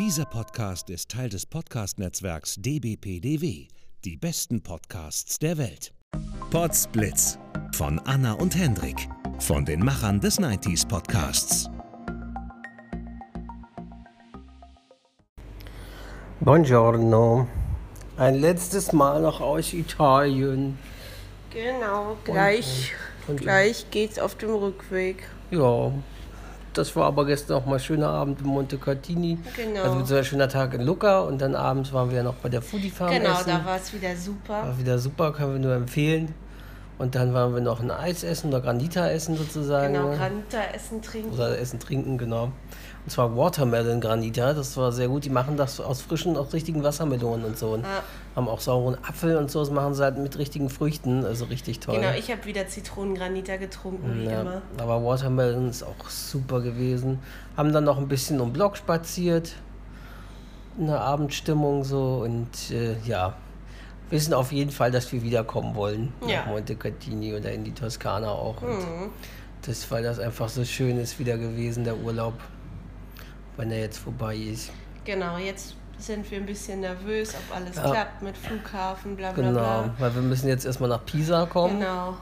Dieser Podcast ist Teil des Podcast-Netzwerks dbpdw, die besten Podcasts der Welt. Podsblitz von Anna und Hendrik, von den Machern des 90s Podcasts. Buongiorno. Ein letztes Mal noch aus Italien. Genau, gleich, und- gleich geht's auf dem Rückweg. Ja, das war aber gestern auch mal ein schöner Abend in Monte Cartini. Genau. Also beziehungsweise ein schöner Tag in Lucca und dann abends waren wir ja noch bei der Foodie Farm Genau, essen. da war es wieder super. War wieder super, können wir nur empfehlen. Und dann waren wir noch ein Eis essen oder Granita essen sozusagen. Genau? Granita essen, trinken. Oder Essen, Trinken, genau. Und zwar Watermelon Granita, das war sehr gut. Die machen das aus frischen, aus richtigen Wassermelonen und so. Und Ja. haben auch sauren Apfel und so, das machen sie halt mit richtigen Früchten, also richtig toll. Genau, ich habe wieder Zitronengranita getrunken, wie Ja, immer. aber Watermelon ist auch super gewesen. Haben dann noch ein bisschen um Block spaziert. In der Abendstimmung so und äh, ja, wissen auf jeden Fall, dass wir wiederkommen wollen. Ja. Nach Monte Catini oder in die Toskana auch. Und Mhm. das, weil das einfach so schön ist wieder gewesen, der Urlaub, wenn er jetzt vorbei ist. Genau, jetzt sind wir ein bisschen nervös, ob alles Ja. klappt mit Flughafen, bla bla Genau, bla. weil wir müssen jetzt erstmal nach Pisa kommen. Genau.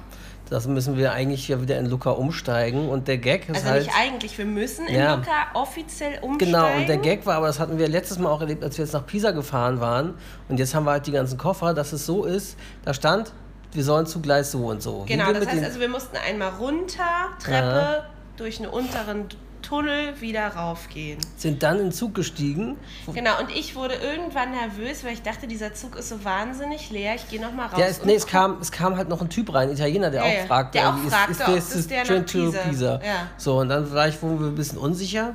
Das müssen wir eigentlich ja wieder in Lucca umsteigen. Und der Gag ist Also halt. nicht eigentlich, wir müssen in Ja. Lucca offiziell umsteigen. Genau, und der Gag war, aber das hatten wir letztes Mal auch erlebt, als wir jetzt nach Pisa gefahren waren. Und jetzt haben wir halt die ganzen Koffer, dass es so ist, da stand, wir sollen zu Gleis so und so. Genau, das heißt also, wir mussten einmal runter, Treppe, durch einen unteren Tunnel wieder raufgehen. sind dann in den Zug gestiegen. Genau, und ich wurde irgendwann nervös, weil ich dachte, dieser Zug ist so wahnsinnig leer, ich gehe nochmal raus. Ja, es, nee, es kam, es kam halt noch ein Typ rein, ein Italiener, der Ja, auch ja, fragte, der auch ist, fragte, ist, ob der, das ist der Train to Pisa. Pisa. Ja. So, und dann war ich, wurden wir ein bisschen unsicher.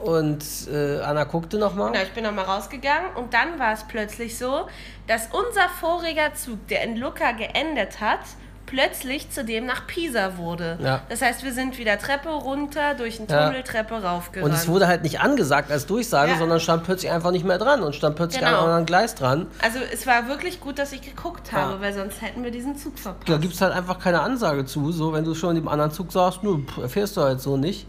Und äh, Anna guckte nochmal. Genau, ich bin nochmal rausgegangen und dann war es plötzlich so, dass unser voriger Zug, der in Lucca geendet hat, plötzlich zu dem nach Pisa wurde. Ja. Das heißt, wir sind wieder Treppe runter, durch den Ja. Tunnel, Treppe raufgerannt. Und es wurde halt nicht angesagt als Durchsage, Ja. sondern stand plötzlich einfach nicht mehr dran und stand plötzlich Genau. an einem anderen Gleis dran. also es war wirklich gut, dass ich geguckt habe, Ja. weil sonst hätten wir diesen Zug verpasst. Da gibt es halt einfach keine Ansage zu. So, wenn du schon in dem anderen Zug sagst, nö, erfährst du halt so nicht.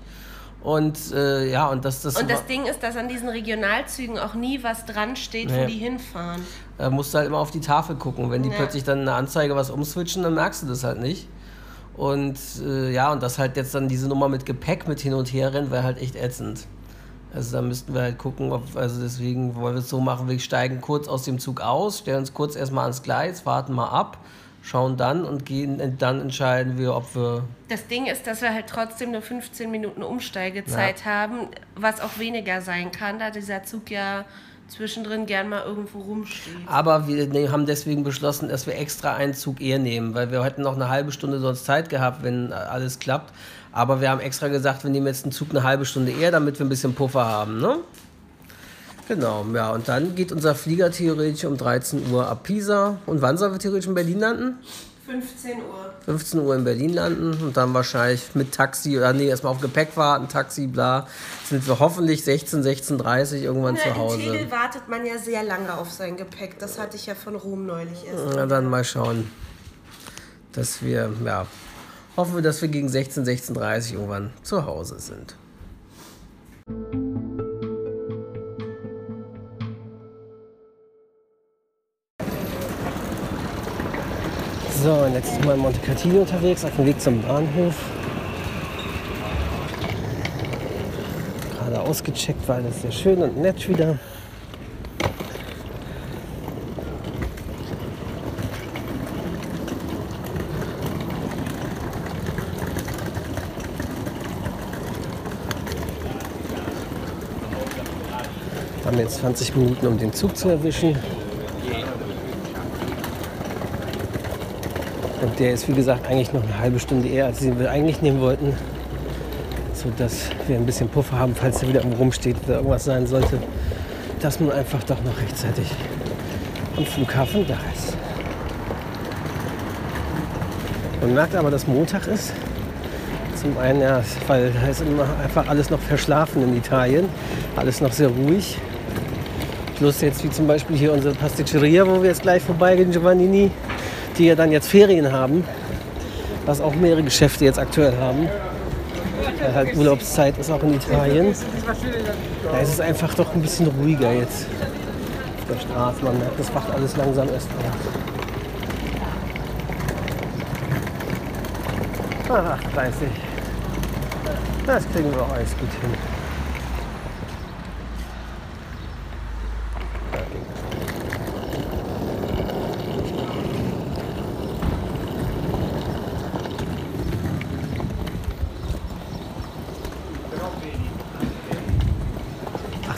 Und äh, ja, und das, das, Und das Ding ist, dass an diesen Regionalzügen auch nie was dran steht, wo Nee. die hinfahren. Da musst du halt immer auf die Tafel gucken. Wenn die Ja. plötzlich dann eine Anzeige was umswitchen, dann merkst du das halt nicht. Und äh, ja, und das halt jetzt dann diese Nummer mit Gepäck mit hin und her rennen, wäre halt echt ätzend. Also da müssten wir halt gucken, ob, also deswegen wollen wir es so machen, wir steigen kurz aus dem Zug aus, stellen uns kurz erstmal ans Gleis, warten mal ab, schauen dann und gehen, dann entscheiden wir, ob wir Das Ding ist, dass wir halt trotzdem nur 15 Minuten Umsteigezeit haben, was auch weniger sein kann, da dieser Zug ja zwischendrin gern mal irgendwo rumsteht. Aber wir ne- haben deswegen beschlossen, dass wir extra einen Zug eher nehmen, weil wir hätten noch eine halbe Stunde sonst Zeit gehabt, wenn äh, alles klappt. Aber wir haben extra gesagt, wir nehmen jetzt einen Zug eine halbe Stunde eher, damit wir ein bisschen Puffer haben, ne? Genau, ja, und dann geht unser Flieger theoretisch um 13 Uhr ab Pisa. Und wann sollen wir theoretisch in Berlin landen? 15 Uhr. 15 Uhr in Berlin landen und dann wahrscheinlich mit Taxi, oder nee, erstmal auf Gepäck warten, Taxi, bla, sind wir hoffentlich 16, 16.30 irgendwann Ja, zu in Hause. Tegel wartet man ja sehr lange auf sein Gepäck. Das hatte ich ja von Rom neulich erst. Na dann mal schauen, dass wir, ja, hoffen wir, dass wir gegen 16, 16.30 irgendwann zu Hause sind. So, und jetzt sind wir in Monte Catino unterwegs, auf dem Weg zum Bahnhof. Gerade ausgecheckt, war alles sehr schön und nett wieder. haben jetzt 20 Minuten, um den Zug zu erwischen. Und der ist, wie gesagt, eigentlich noch eine halbe Stunde eher, als wir eigentlich nehmen wollten. Sodass wir ein bisschen Puffer haben, falls er wieder rumsteht oder irgendwas sein sollte. Dass man einfach doch noch rechtzeitig am Flughafen da ist. Man merkt aber, dass Montag ist. Zum einen, ja, weil da ist immer einfach alles noch verschlafen in Italien. Alles noch sehr ruhig. Plus jetzt wie zum Beispiel hier unsere Pasticceria, wo wir jetzt gleich vorbeigehen, Giovannini, die ja dann jetzt Ferien haben. Was auch mehrere Geschäfte jetzt aktuell haben. Weil halt Urlaubszeit ist auch in Italien. Da ist es einfach doch ein bisschen ruhiger jetzt auf der Straße. Man merkt, das wacht alles langsam erst auf. Ah, 30. Das kriegen wir auch alles gut hin.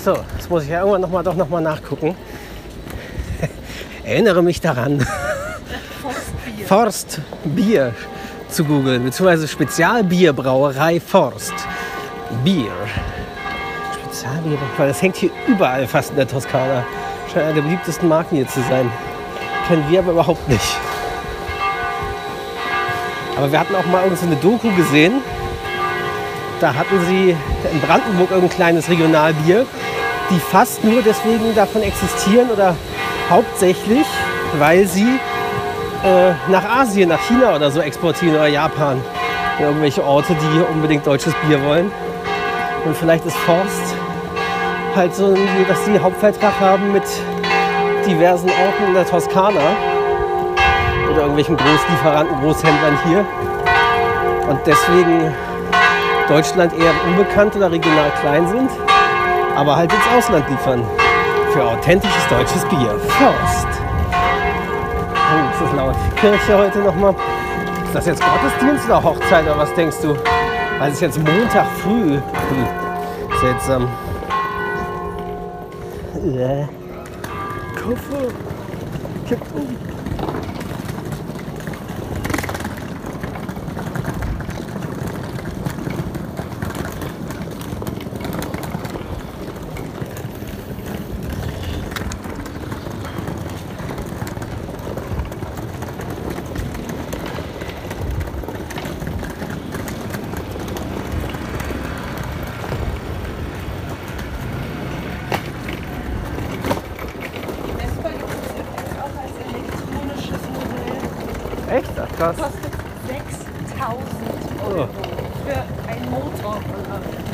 So, das muss ich ja irgendwann noch mal, doch noch mal nachgucken. Erinnere mich daran. Forstbier. Forstbier zu googeln, beziehungsweise Spezialbierbrauerei Forst. Bier. Spezialbier, weil das hängt hier überall fast in der Toskana. Scheint eine der beliebtesten Marken hier zu sein. Kennen wir aber überhaupt nicht. Aber wir hatten auch mal irgend so eine Doku gesehen. Da hatten sie in Brandenburg irgendein kleines Regionalbier, die fast nur deswegen davon existieren oder hauptsächlich, weil sie äh, nach Asien, nach China oder so exportieren oder Japan. In irgendwelche Orte, die unbedingt deutsches Bier wollen. Und vielleicht ist Forst halt so, dass sie Hauptvertrag haben mit diversen Orten in der Toskana oder irgendwelchen Großlieferanten, Großhändlern hier. Und deswegen Deutschland eher unbekannt oder regional klein sind, aber halt ins Ausland liefern. Für authentisches deutsches Bier. Forst. Oh, ist das laut. Kirche heute nochmal. Ist das jetzt Gottesdienst oder Hochzeit oder was denkst du? Weil es ist jetzt Montag früh. Hm. Seltsam. Äh. Koffer. Kippt um. Vespa gibt es übrigens auch als elektronisches Modell. Echt? Ach krass. Kostet 6000 Euro für einen Motor.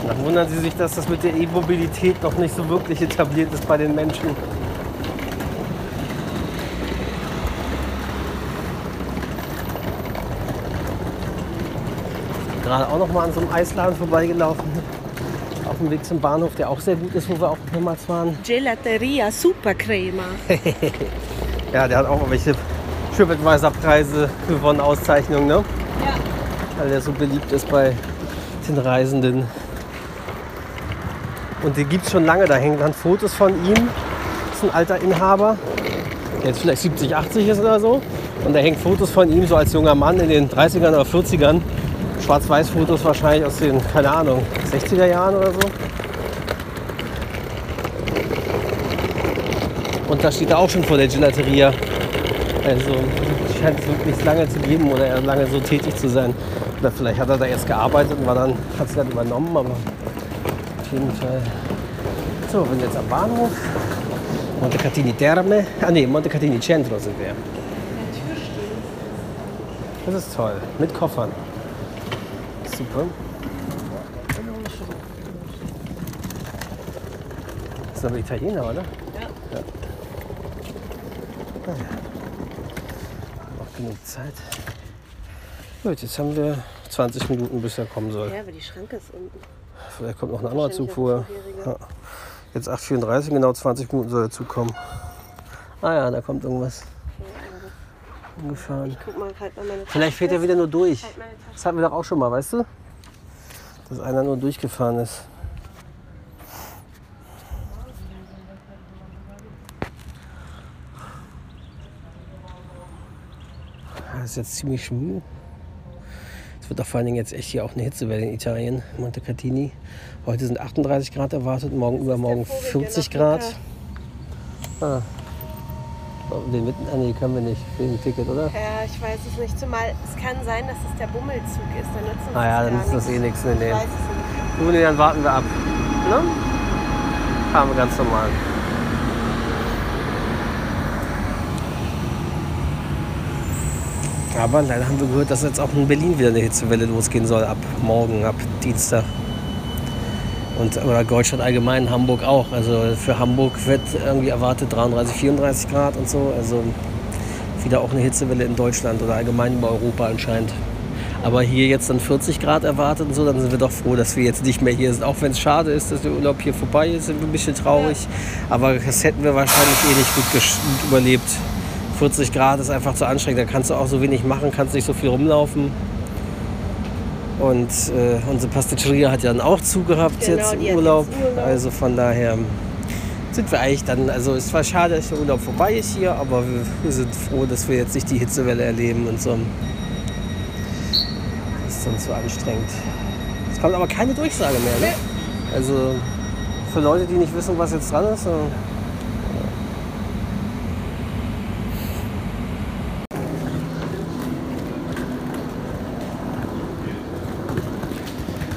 Dann wundern Sie sich, dass das mit der E-Mobilität noch nicht so wirklich etabliert ist bei den Menschen. Gerade auch noch mal an so einem Eisladen vorbeigelaufen. Auf dem Weg zum Bahnhof, der auch sehr gut ist, wo wir auch mehrmals waren. Gelateria Supercrema. Ja, der hat auch welche TripAdvisor Preise gewonnen, Auszeichnungen, ne? Ja. weil der so beliebt ist bei den Reisenden. Und die gibt es schon lange. Da hängen dann Fotos von ihm. Das ist ein alter Inhaber, der jetzt vielleicht 70, 80 ist oder so. Und da hängen Fotos von ihm so als junger Mann in den 30ern oder 40ern. Schwarz-Weiß-Fotos wahrscheinlich aus den, keine Ahnung, 60er Jahren oder so. Und da steht er auch schon vor der Gelateria. Also scheint es wirklich lange zu geben oder er lange so tätig zu sein. Oder vielleicht hat er da erst gearbeitet und war dann, hat es dann übernommen, aber jeden Fall. So, wir sind jetzt am Bahnhof. Montecatini Terme. Ah nee, Montecatini Centro sind wir. Das ist toll. Mit Koffern. Super. Das sind aber Italiener, oder? Ja. Ah, ja. Noch genug Zeit. Gut, jetzt haben wir 20 Minuten, bis er kommen soll. Ja, aber die Schranke ist unten. Vielleicht kommt noch ein anderer Zug vorher. Ja. Jetzt 8.34, genau 20 Minuten soll er zukommen. Ah ja, da kommt irgendwas umgefahren. Mal, halt mal Vielleicht fährt er wieder nur durch. Halt. Das hatten wir doch auch schon mal, weißt du? Dass einer nur durchgefahren ist. Das ist jetzt ziemlich schwül. Es wird doch vor allen Dingen jetzt echt hier auch eine Hitzewelle in Italien, Montecatini. Heute sind 38 Grad erwartet, morgen übermorgen Vogel, der 40 noch Grad. Ah. Oh, Den mitten, ah, nee, können wir nicht, wegen Ticket, oder? Ja, ich weiß es nicht. Zumal es kann sein, dass es der Bummelzug ist. Dann nützt uns Ah ja, dann ist das eh nichts. Nee, Ich nee. weiß es nicht. Nee, dann warten wir ab. Ne? Fahren wir ganz normal. Aber leider haben wir gehört, dass jetzt auch in Berlin wieder eine Hitzewelle losgehen soll, ab morgen, ab Dienstag. Und oder Deutschland allgemein, Hamburg auch. Also für Hamburg wird irgendwie erwartet 33, 34 Grad und so. Also wieder auch eine Hitzewelle in Deutschland oder allgemein über Europa anscheinend. Aber hier jetzt dann 40 Grad erwartet und so, dann sind wir doch froh, dass wir jetzt nicht mehr hier sind. Auch wenn es schade ist, dass der Urlaub hier vorbei ist, sind wir ein bisschen traurig. Aber das hätten wir wahrscheinlich eh nicht gut, gut überlebt. 40 Grad ist einfach zu anstrengend. Da kannst du auch so wenig machen, kannst nicht so viel rumlaufen. Und äh, unsere Pasticceria hat ja dann auch zugehabt Genau, jetzt im Urlaub. Urlaub. Also von daher sind wir eigentlich dann, also es war schade, dass der Urlaub vorbei ist hier, aber wir, wir sind froh, dass wir jetzt nicht die Hitzewelle erleben und so. Das ist dann zu anstrengend. Es kommt aber keine Durchsage mehr. Ne? Also für Leute, die nicht wissen, was jetzt dran ist. So.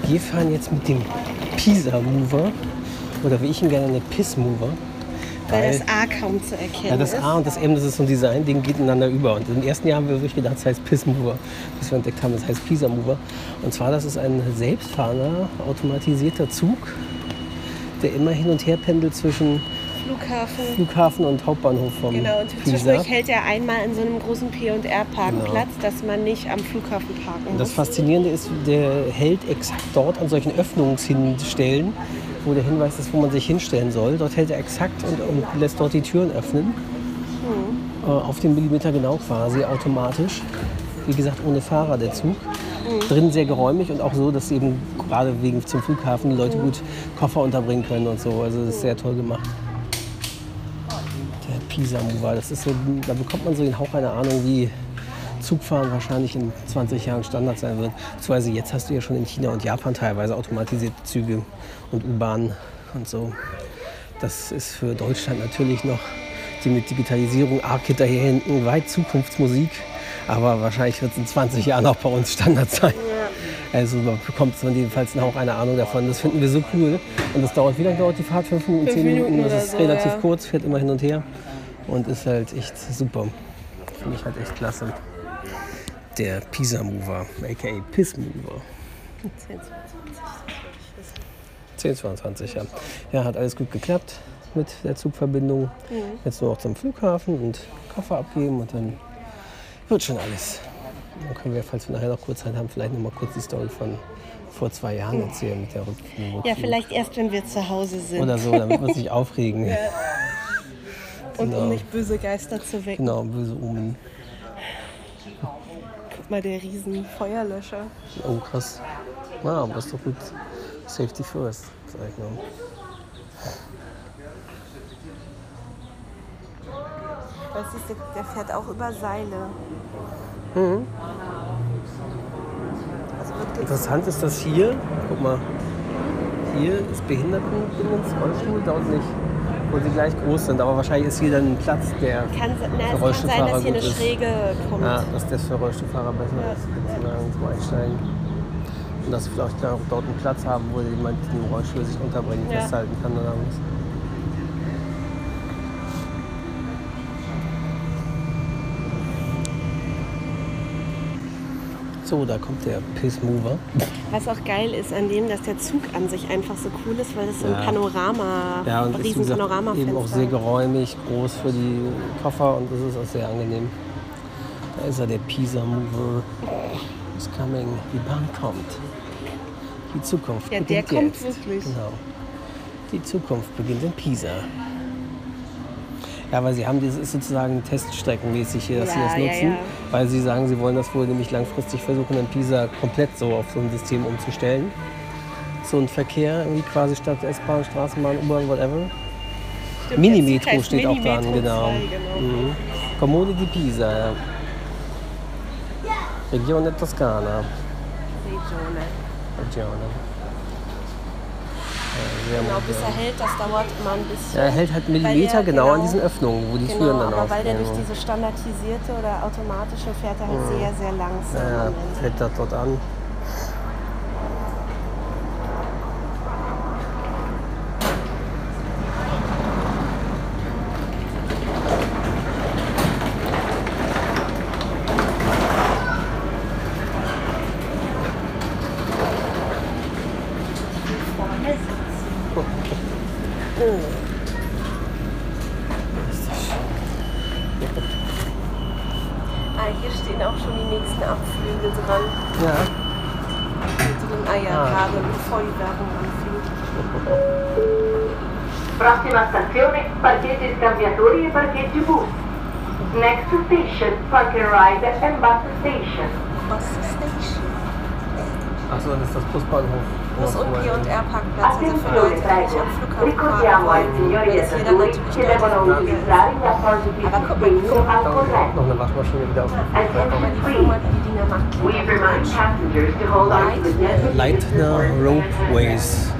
Wir fahren jetzt mit dem Pisa Mover oder wie ich ihn gerne nenne, Piss Mover. Weil das A kaum zu erkennen Ja, das ist. A und das M, das ist so ein Design-Ding, geht ineinander über. Und im ersten Jahr haben wir wirklich gedacht, es heißt Piss Mover, bis wir entdeckt haben, es heißt Pisa Mover. Und zwar, das ist ein selbstfahrender, automatisierter Zug, der immer hin und her pendelt zwischen Flughafen. Flughafen und Hauptbahnhof vom Genau, und zwischendurch hält er einmal in so einem großen P&R-Parkplatz, Genau. dass man nicht am Flughafen parken Und das muss. Faszinierende ist, der hält exakt dort an solchen Öffnungshinstellen, wo der Hinweis ist, wo man sich hinstellen soll. Dort hält er exakt und, und lässt dort die Türen öffnen. Äh, auf den Millimeter genau quasi, automatisch. Wie gesagt, ohne Fahrer der Zug. Drin sehr geräumig und auch so, dass eben gerade wegen zum Flughafen die Leute gut Koffer unterbringen können und so. Also das ist sehr toll gemacht. Pisa Mover, das ist so, da bekommt man so den Hauch einer Ahnung, wie Zugfahren wahrscheinlich in 20 Jahren Standard sein wird. Beziehungsweise jetzt hast du ja schon in China und Japan teilweise automatisierte Züge und U-Bahnen und so. Das ist für Deutschland natürlich noch die mit Digitalisierung arg hinterher hinten weit Zukunftsmusik. Aber wahrscheinlich wird es in 20 Jahren auch bei uns Standard sein. Also man bekommt von jedenfalls einen Hauch eine Ahnung davon. Das finden wir so cool. Und das dauert, wie lange dauert die Fahrt? Fünf Minuten, zehn Minuten? Das ist so, relativ ja. kurz, fährt immer hin und her. Und ist halt echt super. Finde ich halt echt klasse. Der Pisa Mover, aka Piss Mover. 1022, ja. Ja, hat alles gut geklappt mit der Zugverbindung. Jetzt nur noch zum Flughafen und Koffer abgeben und dann wird schon alles. Dann können wir, falls wir nachher noch kurz Zeit haben, vielleicht noch mal kurz die Story von vor zwei Jahren erzählen mit der Rückflug. Ja, vielleicht erst, wenn wir zu Hause sind. Oder so, damit wir uns nicht aufregen. Und genau. um nicht böse Geister zu wecken. Genau, böse Omen. Guck mal, der riesen Feuerlöscher. Oh, krass. Na, aber ist doch gut. Safety first, sag ich mal. Weißt du, der, fährt auch über Seile. Mhm. Interessant ist das hier, guck mal, hier ist Behindertendingens, Rollstuhl, dort nicht. Wo sie gleich groß sind, aber wahrscheinlich ist hier dann ein Platz, der kann, na, für es kann sein, Rollstuhlfahrer dass hier eine gut ist. Schräge kommt. Ja, dass das für Rollstuhlfahrer besser Ja. ist, sozusagen zum Einsteigen. Und dass wir vielleicht auch dort einen Platz haben, wo jemand im Rollstuhl sich unterbringen, Ja. festhalten kann oder was. So, da kommt der Piss Mover. Was auch geil ist an dem, dass der Zug an sich einfach so cool ist, weil das so ein Ja. Panorama, Ja, und ist riesen gesagt, Panoramafenster eben auch sehr geräumig, groß für die Koffer und das ist auch sehr angenehm. Da ist er, der Pisa Mover. Is coming. Die Bahn kommt. Die Zukunft Ja, der beginnt kommt jetzt. wirklich. Genau. Die Zukunft beginnt in Pisa. Ja, weil sie haben das ist sozusagen teststreckenmäßig hier, dass sie Ja, das ja, nutzen, ja. weil sie sagen, sie wollen das wohl nämlich langfristig versuchen, in Pisa komplett so auf so ein System umzustellen. So ein Verkehr, irgendwie quasi statt S-Bahn, Straßenbahn, U-Bahn, whatever. Stimmt, Mini-Metro steht auch dran, Mini-Metro genau. 2, genau. Mhm. Comune di Pisa, ja. Regione Toskana. Regione. Regione. Genau, bis er hält, das dauert immer ein bisschen. Ja, er hält halt Millimeter der- genau, an genau. diesen Öffnungen, wo die genau, Türen dann aber weil der aufgehen. durch diese standardisierte oder automatische fährt er halt sehr, sehr langsam. ja, hält das dort an. Ah, hier stehen auch schon die nächsten Abflüge dran. Ja. Mit so einem Eierkabel, bevor die Werbung anfängt. Prossima stazione, parcheggi scambiatori e parcheggi bus. Next station, park and ride and bus station. Bus Station. Achso, das ist das Busbahnhof. Bus- und P- und R-Parkplatz, also für Attenzione, Leute, die nicht prego. am Flughafen Ricordiamo ai fahren signori wollen. Weil es jeder viaggiatori natürlich che devono deutlich billiger utilizzare gli appositi Aber guck mal, sistemi die Firma- Da concorrenti. noch eine Waschmaschine wieder auf dem ist. Aber die Firma, die die Dinger macht, We remind passengers to hold on to the designated Leitner supports and Ropeways. handrails.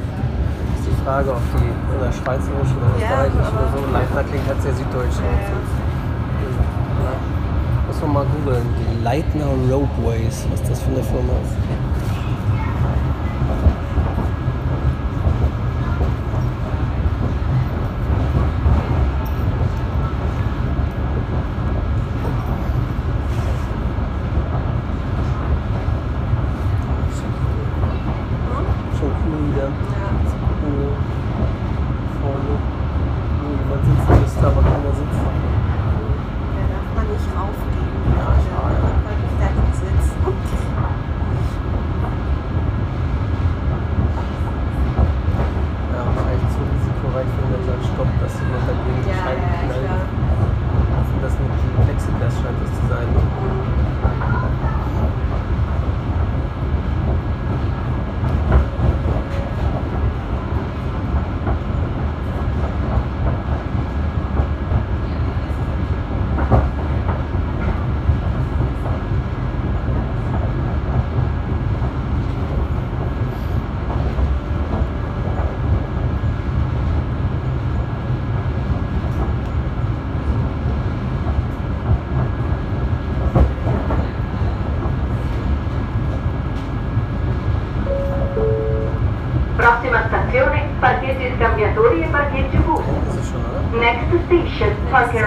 Ist die Frage, ob die oder schweizerisch oder Ja, österreichisch oder so. Leitner klingt halt sehr süddeutsch. Ja. Ja. Muss man mal googeln. Die Leitner Ropeways, was das für eine Firma ist. Schon cool wieder. Zu gucken, wo vorne wo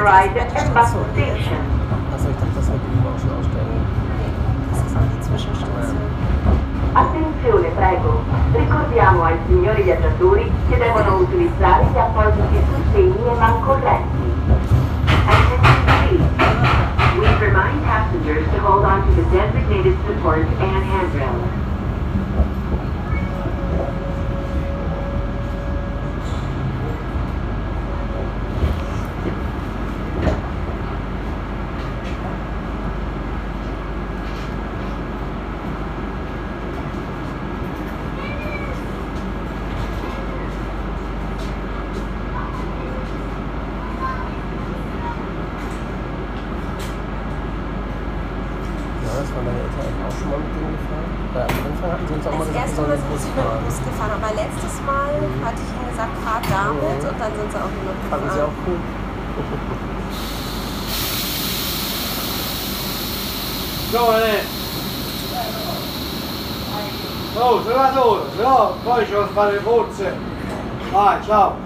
ride no poi ci devo fare le forze. Vai, ciao!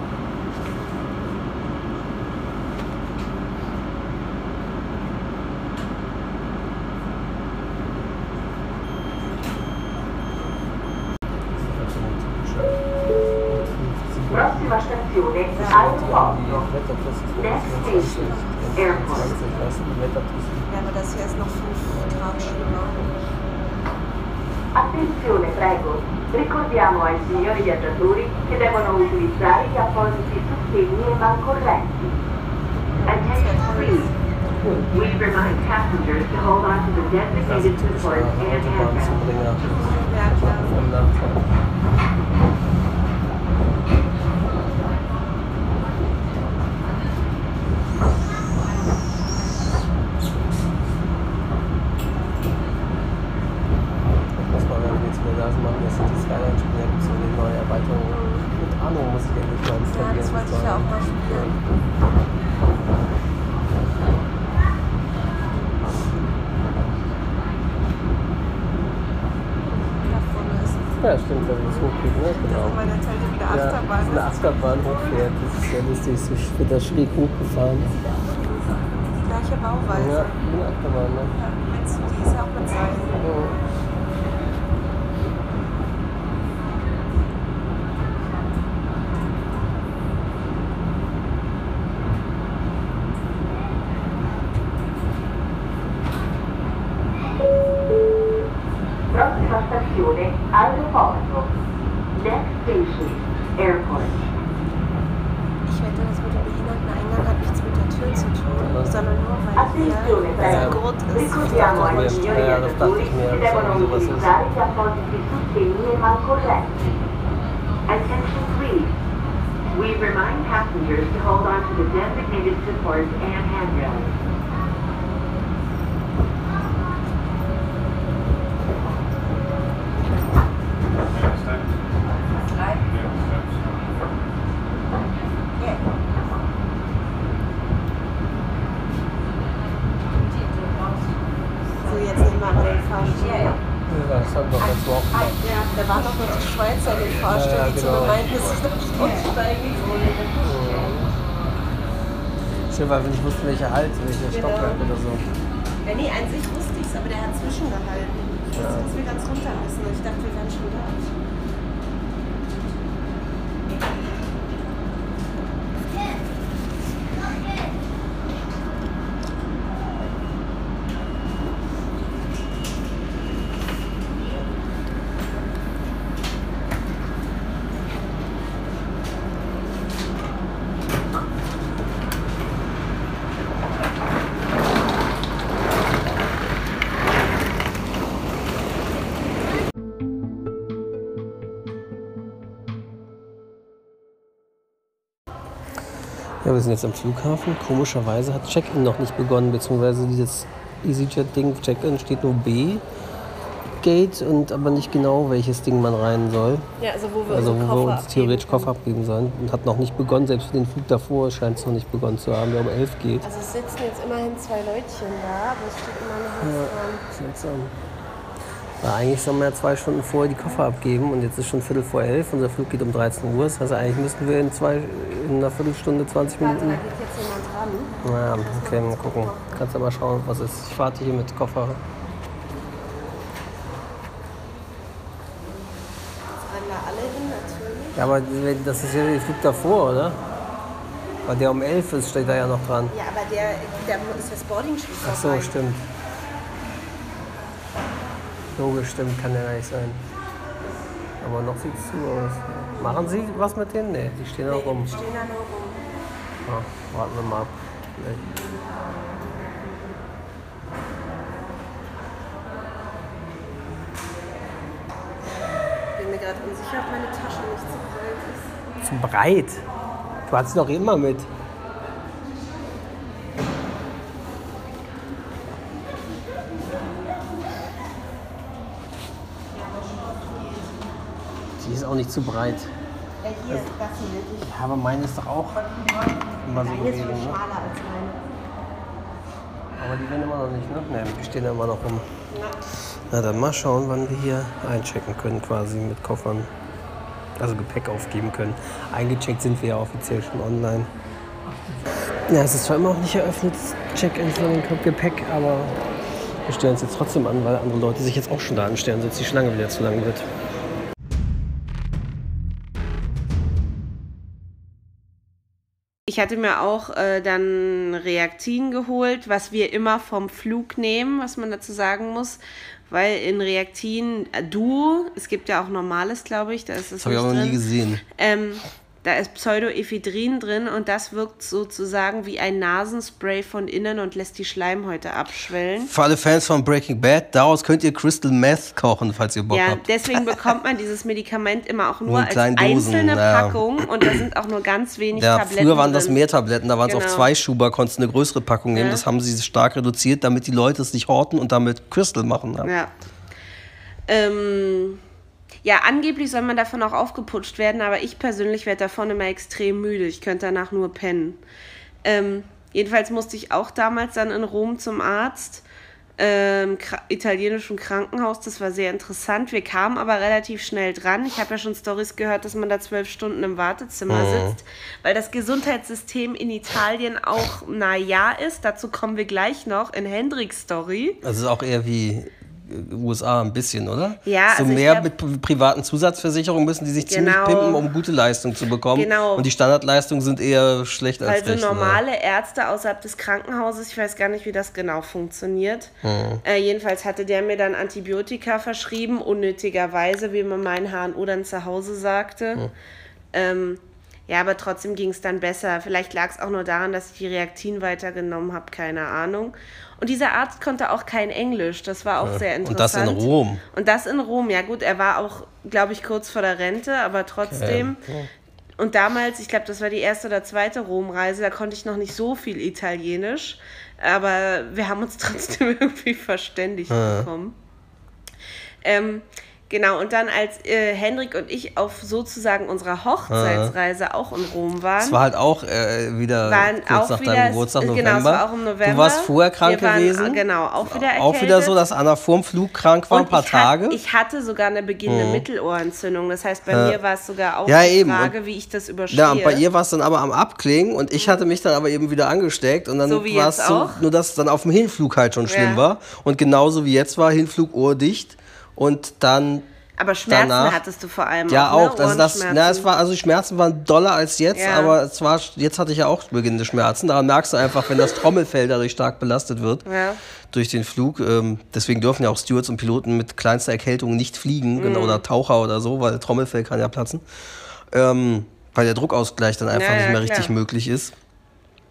Prossima stazione, aeroporto. Next 20, station, 20, airport. Ja, aber das hier ist noch 5 Grad schlimmer. Attenzione, prego. Ricordiamo ai signori viaggiatori che devono utilizzare gli appositi sostegni e mancorrenti. Attention please. We remind passengers to hold on to the designated supports and handrails. Ja, das wollte ich ja auch mal spielen. Ja, stimmt, wenn es hochgeht, ne? Genau. sind meine Zelte wieder Ja, Achterbahn. eine Achterbahn hochfährt, das ist sehr lustig. Ich wird da schräg hochgefahren. Gleiche Bauweise. Ja, eine Achterbahn, ne? Ja, Meinst du, die ist auch mit Seilen? Ja. Attenzione. Ricordiamo ai signori viaggiatori che devono utilizzare gli appositi sostegni e. Attention please. We remind passengers to hold on to the designated supports and handrails. Schön, weil wir nicht wussten, welche Halt, welche Genau. Stockwerk oder so. Ja, nee, an sich wusste ich es, aber der hat zwischengehalten. Ich wusste, dass wir ganz runter müssen und ich dachte, wir wären schon da. Sind jetzt am Flughafen. Komischerweise hat Check-in noch nicht begonnen, beziehungsweise dieses EasyJet-Ding, Check-in steht nur B. Gate und aber nicht genau, welches Ding man rein soll. Ja, also wo wir Also wo wir uns theoretisch Koffer abgeben sollen. Und hat noch nicht begonnen, selbst für den Flug davor scheint es noch nicht begonnen zu haben, der um 11 geht. Also es sitzen jetzt immerhin zwei Leutchen da, aber es steht immer noch nichts dran. Weil eigentlich sollen wir ja zwei Stunden vorher die Koffer abgeben und jetzt ist schon Viertel vor elf. Unser Flug geht um 13 Uhr. Das heißt, eigentlich müssten wir in, zwei, in einer Viertelstunde, 20 Warte, da Minuten. geht jetzt jemand dran. Naja, okay, mal gucken. Kannst ja mal schauen, was ist. Ich warte hier mit Koffer. Rennen da alle hin, natürlich. Ja, aber das ist ja der Flug davor, oder? Weil der um 11 ist, steht da ja noch dran. Ja, aber der, der ist das Boarding-Schließ Ach so, stimmt. Logisch, stimmt, kann ja gar nicht sein. Aber noch sieht es zu aus. Machen Sie was mit denen? Nee, die stehen auch rum. Die stehen da nur rum. Ja, warten wir mal ab. Vielleicht. Bin mir gerade unsicher, ob meine Tasche nicht zu breit ist. Zu breit. Du hast sie doch immer mit. Auch nicht zu breit. Ja, hier, das hier. Ich, Ja, aber meine ist doch auch immer so gewesen. Ne? schmaler als meine. Aber die werden immer noch nicht, ne? Ne, die stehen immer noch rum. Na dann mal schauen, wann wir hier einchecken können, quasi mit Koffern. Also Gepäck aufgeben können. Eingecheckt sind wir ja offiziell schon online. Ja, es ist zwar immer noch nicht eröffnet, Check-in von dem Gepäck, aber wir stellen uns jetzt trotzdem an, weil andere Leute sich jetzt auch schon da anstellen, sonst die Schlange wieder zu lang wird. Ich hatte mir auch äh, dann Reaktin geholt, was wir immer vom Flug nehmen, was man dazu sagen muss. Weil in Reaktin äh, Duo, es gibt ja auch normales, glaube ich, da ist es Das habe ich auch noch nie gesehen. Ähm, da ist Pseudoephedrin drin und das wirkt sozusagen wie ein Nasenspray von innen und lässt die Schleimhäute abschwellen. Für alle Fans von Breaking Bad, daraus könnt ihr Crystal Meth kochen, falls ihr Bock Ja, habt. deswegen bekommt man dieses Medikament immer auch nur Nur in als Dosen, einzelne ja. Packung und da sind auch nur ganz wenig Ja, Tabletten früher waren das mehr Tabletten, da waren es Genau. auf zwei Schuber, konntest du eine größere Packung nehmen. Ja. Das haben sie stark reduziert, damit die Leute es nicht horten und damit Crystal machen. Ja. Ja. Ähm, ja, angeblich soll man davon auch aufgeputscht werden, aber ich persönlich werde davon immer extrem müde. Ich könnte danach nur pennen. Ähm, jedenfalls musste ich auch damals dann in Rom zum Arzt, ähm, italienischen Krankenhaus. Das war sehr interessant. Wir kamen aber relativ schnell dran. Ich habe ja schon Stories gehört, dass man da zwölf Stunden im Wartezimmer sitzt, weil das Gesundheitssystem in Italien auch na ja ist. Dazu kommen wir gleich noch in Hendricks Story. Das ist auch eher wie USA ein bisschen, oder? Ja, So also mehr glaub- mit pri- privaten Zusatzversicherungen müssen die sich ziemlich Genau. pimpen, um gute Leistung zu bekommen. Genau. Und die Standardleistungen sind eher schlecht als Also recht. ne? normale Ärzte außerhalb des Krankenhauses, ich weiß gar nicht, wie das genau funktioniert. Hm. Äh, jedenfalls hatte der mir dann Antibiotika verschrieben, unnötigerweise, wie man meinen HNO dann zu Hause sagte. Hm. Ähm, ja, aber trotzdem ging es dann besser. Vielleicht lag es auch nur daran, dass ich die Reaktin weitergenommen habe, keine Ahnung. Und dieser Arzt konnte auch kein Englisch, das war auch sehr Und das in interessant. Rom. Und das in Rom, ja gut, er war auch, glaube ich, kurz vor der Rente, aber trotzdem. Und damals, ich glaube, das war die erste oder zweite Romreise, da konnte ich noch nicht so viel Italienisch, aber wir haben uns trotzdem irgendwie verständigt bekommen. Ähm, genau, und dann als äh, Hendrik und ich auf sozusagen unserer Hochzeitsreise auch in Rom waren. Es war halt auch äh, wieder waren kurz auch nach deinem Geburtstag genau, November. es war auch im November. Du warst vorher krank waren, gewesen. Genau, auch wieder erkältet. Auch wieder so, dass Anna vorm Flug krank war, ein Und paar ich Tage. Hat, ich hatte sogar eine beginnende Mittelohrentzündung. Das heißt, bei Ja. mir war es sogar auch Ja, die eben. Frage, Und- wie ich das überstehe. Ja, und bei ihr war es dann aber am Abklingen und ich hatte mich dann aber eben wieder angesteckt und dann So wie war es so, nur dass es dann auf dem Hinflug halt schon schlimm Ja. war und genauso wie jetzt war Hinflug ohrdicht und dann Aber Schmerzen danach- hattest du vor allem ja auch, auch, ne? also das, na, es war also die Schmerzen waren doller als jetzt, Ja. aber es war jetzt hatte ich ja auch beginnende Schmerzen. Daran merkst du einfach, wenn das Trommelfell dadurch stark belastet wird Ja. durch den Flug. Ähm, deswegen dürfen ja auch Stewards und Piloten mit kleinster Erkältung nicht fliegen Mhm. genau, oder Taucher oder so, weil Trommelfell kann ja platzen, ähm, weil der Druckausgleich dann einfach Ja, nicht ja, mehr richtig klar. möglich ist.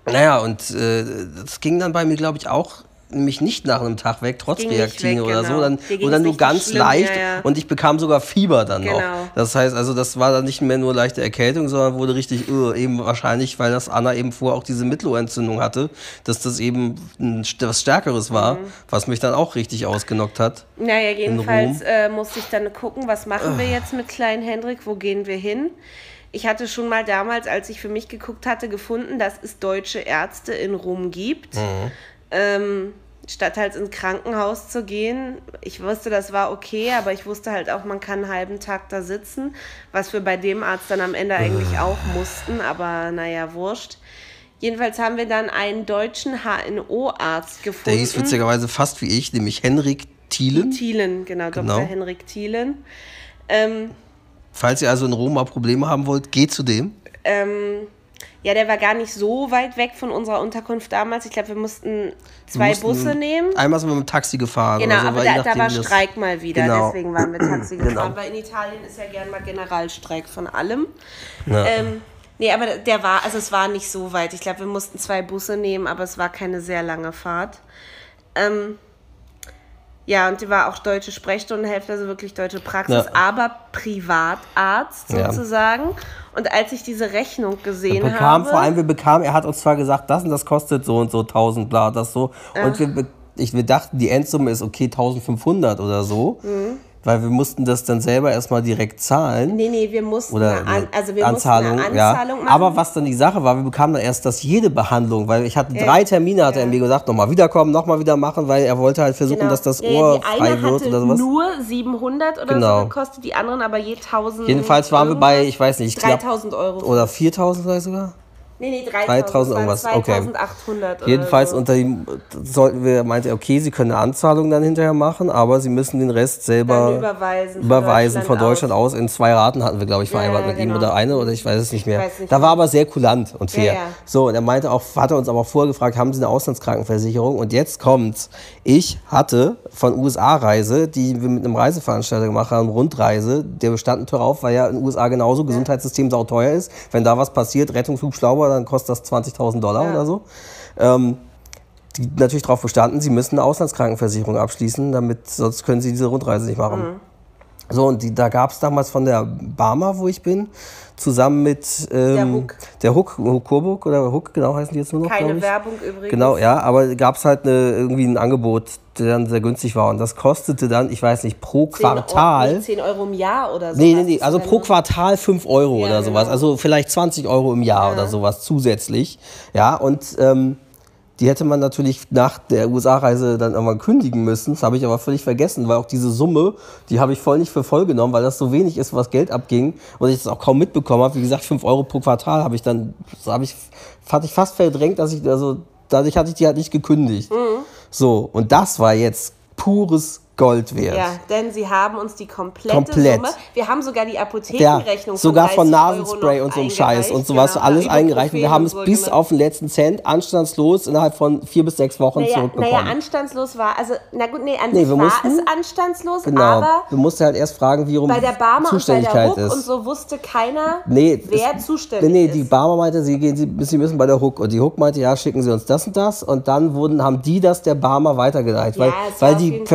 Naja, und äh, das ging dann bei mir, glaube ich, auch nämlich nicht nach einem Tag weg, trotz Ging Reaktine weg, oder genau. so, dann, oder nur ganz schlimm, leicht ja, ja. und ich bekam sogar Fieber dann noch. Genau. Das heißt, also das war dann nicht mehr nur leichte Erkältung, sondern wurde richtig, uh, eben wahrscheinlich, weil das Anna eben vorher auch diese Mittelohrentzündung hatte, dass das eben was Stärkeres war, Mhm. was mich dann auch richtig ausgenockt hat. Naja, jedenfalls äh, musste ich dann gucken, was machen wir jetzt mit kleinen Hendrik, wo gehen wir hin? Ich hatte schon mal damals, als ich für mich geguckt hatte, gefunden, dass es deutsche Ärzte in Rom gibt. Ähm, statt halt ins Krankenhaus zu gehen. Ich wusste, das war okay, aber ich wusste halt auch, man kann einen halben Tag da sitzen, was wir bei dem Arzt dann am Ende eigentlich auch mussten, aber naja, wurscht. Jedenfalls haben wir dann einen deutschen HNO-Arzt gefunden. Der hieß witzigerweise fast wie ich, nämlich Henrik Thielen. Thielen, genau, Genau. Dr. Henrik Thielen. Ähm, Falls ihr also in Rom mal Probleme haben wollt, geht zu dem. ähm, ja, der war gar nicht so weit weg von unserer Unterkunft damals. Ich glaube, wir mussten zwei mussten- Busse nehmen. Einmal sind wir mit dem Taxi gefahren. Genau, oder so, aber da, da war Streik mal wieder, Genau. deswegen waren wir Taxi Genau. gefahren, weil in Italien ist ja gern mal Generalstreik von allem. Ja. Ähm, nee, aber der war, also es war nicht so weit. Ich glaube, wir mussten zwei Busse nehmen, aber es war keine sehr lange Fahrt. Ähm, ja, und die war auch deutsche Sprechstundenhälfte, also wirklich deutsche Praxis, Ja. aber Privatarzt Ja. Und als ich diese Rechnung gesehen Wir bekamen, habe. vor allem, wir bekamen, er hat uns zwar gesagt, das und das kostet so und so 1000, bla, das so. Und wir, ich, wir dachten, die Endsumme ist okay 1500 oder so. Mhm. Weil wir mussten das dann selber erstmal direkt zahlen. Nee, nee, wir mussten Oder eine, An also wir Anzahlung, mussten eine ja. Anzahlung machen. Aber was dann die Sache war, wir bekamen dann erst das jede Behandlung, weil ich hatte drei Termine, hat er mir gesagt, nochmal wiederkommen, nochmal wieder machen, weil er wollte halt versuchen, dass das Genau. Ja, Ohr ja, frei wird oder sowas. nur 700 oder Genau. so gekostet, die anderen aber je 1000 Jedenfalls waren wir bei, ich weiß nicht, ich glaub, 3000 Euro. oder 4000 vielleicht sogar. Nee, nee, 3000, 3000 irgendwas, okay. 2800 Jedenfalls oder so. unter ihm sollten wir, meinte er, okay, Sie können eine Anzahlung dann hinterher machen, aber Sie müssen den Rest selber Dann überweisen von überweisen von Deutschland Deutschland aus. In zwei Raten hatten wir, glaube ich, vereinbart ja, mit ihm genau. oder eine oder ich weiß es nicht mehr. nicht da war aber sehr kulant und fair. Ja. So, und er meinte auch, hat er uns aber auch vorgefragt, haben Sie eine Auslandskrankenversicherung? Und jetzt kommt's. Ich hatte von USA-Reise, die wir mit einem Reiseveranstalter gemacht haben, Rundreise, der bestand teuer auf, weil ja in den USA genauso Gesundheitssystem sauteuer ist. Wenn da was passiert, Rettungsflug Schlauber, dann kostet das 20.000 Dollar oder so. Ähm, die natürlich darauf bestanden, sie müssen eine Auslandskrankenversicherung abschließen, damit sonst können sie diese Rundreise nicht machen. Mhm. So, und die, da gab es damals von der Barmer, wo ich bin, zusammen mit ähm, Der Huck. der Huck, Huck Coburg oder Huck, genau heißen die jetzt nur noch, Keine. Werbung übrigens. Genau, ja, aber gab es halt eine, irgendwie ein Angebot, der dann sehr günstig war. Und das kostete dann, ich weiß nicht, pro 10 Quartal. Euro, nicht 10 Euro im Jahr oder so. Nee, nee, nee, also pro Quartal 5 Euro Ja, oder sowas. genau. Also vielleicht 20 Euro im Jahr oder sowas zusätzlich. Ja, und ähm, die hätte man natürlich nach der USA-Reise dann irgendwann kündigen müssen. Das habe ich aber völlig vergessen, weil auch diese Summe, die habe ich voll nicht für voll genommen, weil das so wenig ist, was Geld abging und ich das auch kaum mitbekommen habe. Wie gesagt, 5 Euro pro Quartal habe ich dann, habe ich, hatte ich fast verdrängt, dass ich, also dadurch hatte ich die halt nicht gekündigt. So, und das war jetzt pures Gold wert. Ja, denn sie haben uns die komplette Komplett. Summe. Wir haben sogar die Ja, Apothekenrechnung sogar von 30 Euro Nasenspray und so einem Scheiß und sowas, Genau, alles Ibuprofen eingereicht. Und wir haben es so, bis genau. auf den letzten Cent anstandslos innerhalb von vier bis sechs Wochen Naja, zurückbekommen. naja, anstandslos war, also, na gut, nee, an Nee, wir war mussten- es anstandslos, genau. aber Du musst halt erst fragen, wie rum bei der Barmer und bei der Zuständigkeit Ruck ist. und so wusste keiner, Nee, wer es- zuständig nee, nee, ist. die Barmer meinte, sie, gehen, sie, sie müssen bei der Hook. Und die Hook meinte, ja, schicken sie uns das und das. Und dann wurden, haben die das der Barmer weitergeleitet. Ja, weil weil die jeden